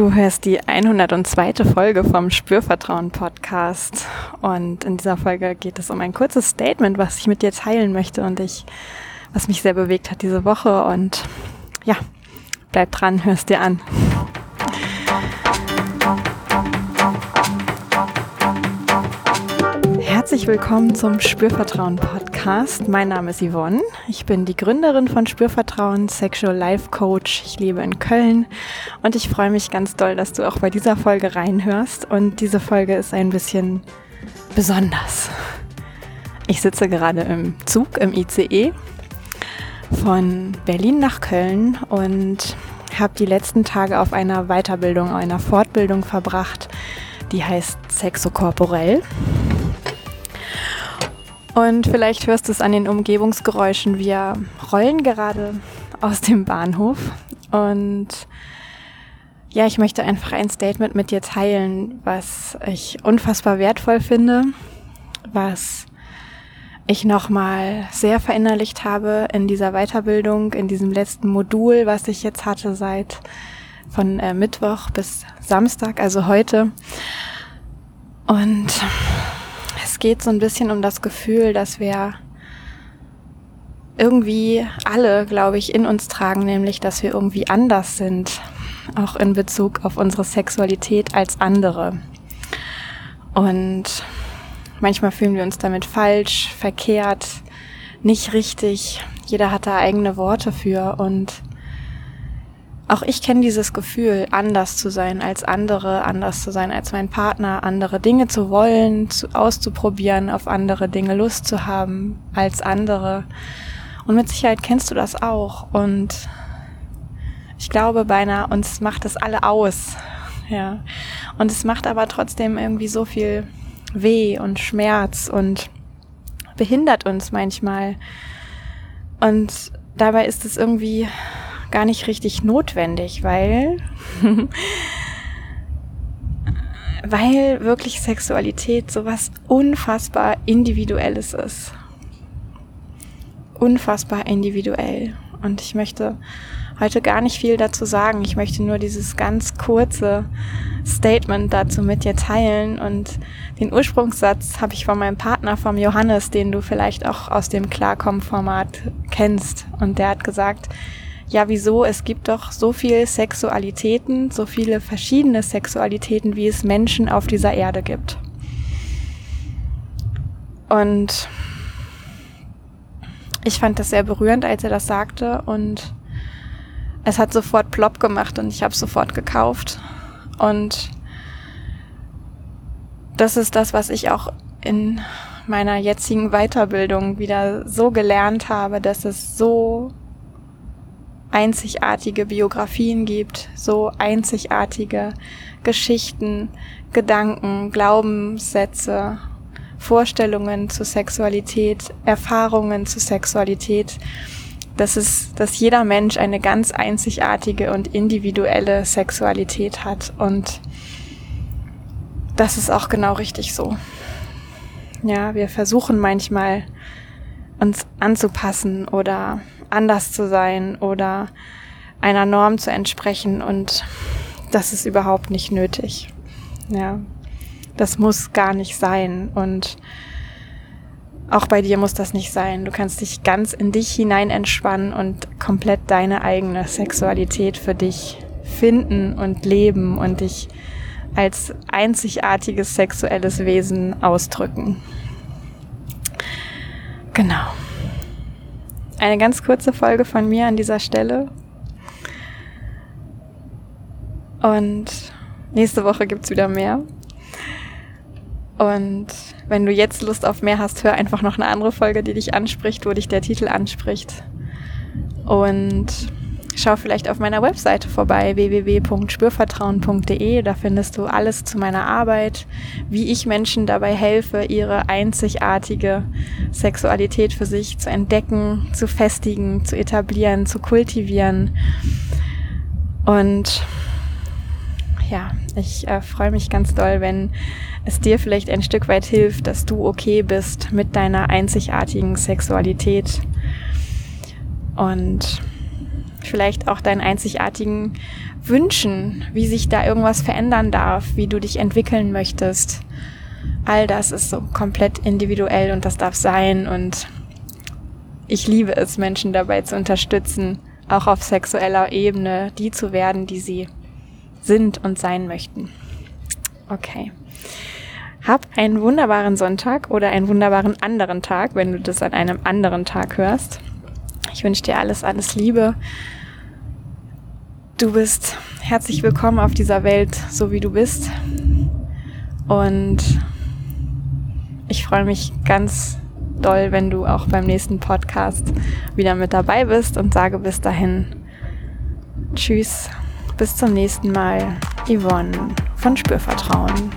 Du hörst die 102. Folge vom Spürvertrauen Podcast und in dieser Folge geht es um ein kurzes Statement, was ich mit dir teilen möchte und ich, was mich sehr bewegt hat diese Woche und ja, bleib dran, hörst dir an. Herzlich willkommen zum Spürvertrauen Podcast. Mein Name ist Yvonne. Ich bin die Gründerin von Spürvertrauen, Sexual Life Coach. Ich lebe in Köln und ich freue mich ganz doll, dass du auch bei dieser Folge reinhörst. Und diese Folge ist ein bisschen besonders. Ich sitze gerade im Zug, im ICE von Berlin nach Köln und habe die letzten Tage auf einer Weiterbildung, einer Fortbildung verbracht, die heißt Sexokorporell. Und vielleicht hörst du es an den Umgebungsgeräuschen. Wir rollen gerade aus dem Bahnhof. Und ja, ich möchte einfach ein Statement mit dir teilen, was ich unfassbar wertvoll finde, was ich nochmal sehr verinnerlicht habe in dieser Weiterbildung, in diesem letzten Modul, was ich jetzt hatte seit von äh, Mittwoch bis Samstag, also heute. Und geht so ein bisschen um das Gefühl, dass wir irgendwie alle, glaube ich, in uns tragen, nämlich, dass wir irgendwie anders sind, auch in Bezug auf unsere Sexualität als andere. Und manchmal fühlen wir uns damit falsch, verkehrt, nicht richtig. Jeder hat da eigene Worte für und auch ich kenne dieses Gefühl, anders zu sein als andere, anders zu sein als mein Partner, andere Dinge zu wollen, zu, auszuprobieren, auf andere Dinge Lust zu haben als andere. Und mit Sicherheit kennst du das auch. Und ich glaube beinahe, uns macht das alle aus. Ja. Und es macht aber trotzdem irgendwie so viel weh und Schmerz und behindert uns manchmal. Und dabei ist es irgendwie gar nicht richtig notwendig, weil, weil wirklich Sexualität sowas unfassbar Individuelles ist. Unfassbar individuell. Und ich möchte heute gar nicht viel dazu sagen. Ich möchte nur dieses ganz kurze Statement dazu mit dir teilen. Und den Ursprungssatz habe ich von meinem Partner, vom Johannes, den du vielleicht auch aus dem Klarkommen-Format kennst. Und der hat gesagt, ja, wieso? Es gibt doch so viele Sexualitäten, so viele verschiedene Sexualitäten, wie es Menschen auf dieser Erde gibt. Und ich fand das sehr berührend, als er das sagte und es hat sofort plopp gemacht und ich habe sofort gekauft. Und das ist das, was ich auch in meiner jetzigen Weiterbildung wieder so gelernt habe, dass es so einzigartige Biografien gibt, so einzigartige Geschichten, Gedanken, Glaubenssätze, Vorstellungen zur Sexualität, Erfahrungen zur Sexualität, dass es, dass jeder Mensch eine ganz einzigartige und individuelle Sexualität hat und das ist auch genau richtig so. Ja, wir versuchen manchmal uns anzupassen oder anders zu sein oder einer Norm zu entsprechen und das ist überhaupt nicht nötig. Ja, das muss gar nicht sein und auch bei dir muss das nicht sein. Du kannst dich ganz in dich hinein entspannen und komplett deine eigene Sexualität für dich finden und leben und dich als einzigartiges sexuelles Wesen ausdrücken. Genau eine ganz kurze Folge von mir an dieser Stelle. Und nächste Woche gibt es wieder mehr. Und wenn du jetzt Lust auf mehr hast, hör einfach noch eine andere Folge, die dich anspricht, wo dich der Titel anspricht. Und schau vielleicht auf meiner Webseite vorbei, www.spürvertrauen.de. Da findest du alles zu meiner Arbeit, wie ich Menschen dabei helfe, ihre einzigartige Sexualität für sich zu entdecken, zu festigen, zu etablieren, zu kultivieren. Und ja, ich äh, freue mich ganz doll, wenn es dir vielleicht ein Stück weit hilft, dass du okay bist mit deiner einzigartigen Sexualität. Und vielleicht auch deinen einzigartigen Wünschen, wie sich da irgendwas verändern darf, wie du dich entwickeln möchtest. All das ist so komplett individuell und das darf sein und ich liebe es, Menschen dabei zu unterstützen, auch auf sexueller Ebene die zu werden, die sie sind und sein möchten. Okay. Hab einen wunderbaren Sonntag oder einen wunderbaren anderen Tag, wenn du das an einem anderen Tag hörst. Ich wünsche dir alles, alles Liebe. Du bist herzlich willkommen auf dieser Welt, so wie du bist. Und ich freue mich ganz doll, wenn du auch beim nächsten Podcast wieder mit dabei bist und sage bis dahin Tschüss, bis zum nächsten Mal. Yvonne von Spürvertrauen.